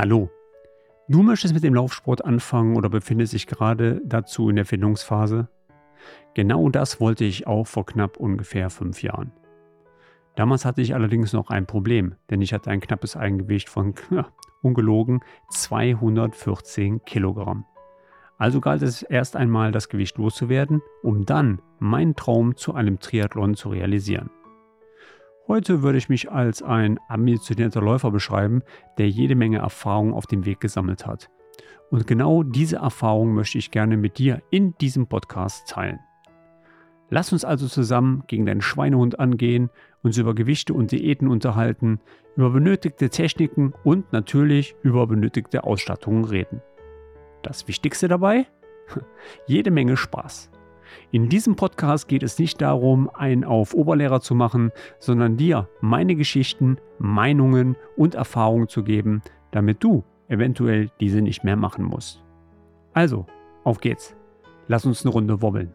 Hallo. Du möchtest mit dem Laufsport anfangen oder befindest dich gerade dazu in der Findungsphase? Genau das wollte ich auch vor knapp ungefähr fünf Jahren. Damals hatte ich allerdings noch ein Problem, denn ich hatte ein knappes Eigengewicht von, ungelogen, 214 Kilogramm. Also galt es erst einmal, das Gewicht loszuwerden, um dann meinen Traum zu einem Triathlon zu realisieren. Heute würde ich mich als ein ambitionierter Läufer beschreiben, der jede Menge Erfahrung auf dem Weg gesammelt hat. Und genau diese Erfahrung möchte ich gerne mit dir in diesem Podcast teilen. Lass uns also zusammen gegen deinen Schweinehund angehen, uns über Gewichte und Diäten unterhalten, über benötigte Techniken und natürlich über benötigte Ausstattungen reden. Das Wichtigste dabei? Jede Menge Spaß. In diesem Podcast geht es nicht darum, einen auf Oberlehrer zu machen, sondern dir meine Geschichten, Meinungen und Erfahrungen zu geben, damit du eventuell diese nicht mehr machen musst. Also, auf geht's. Lass uns eine Runde wobbeln.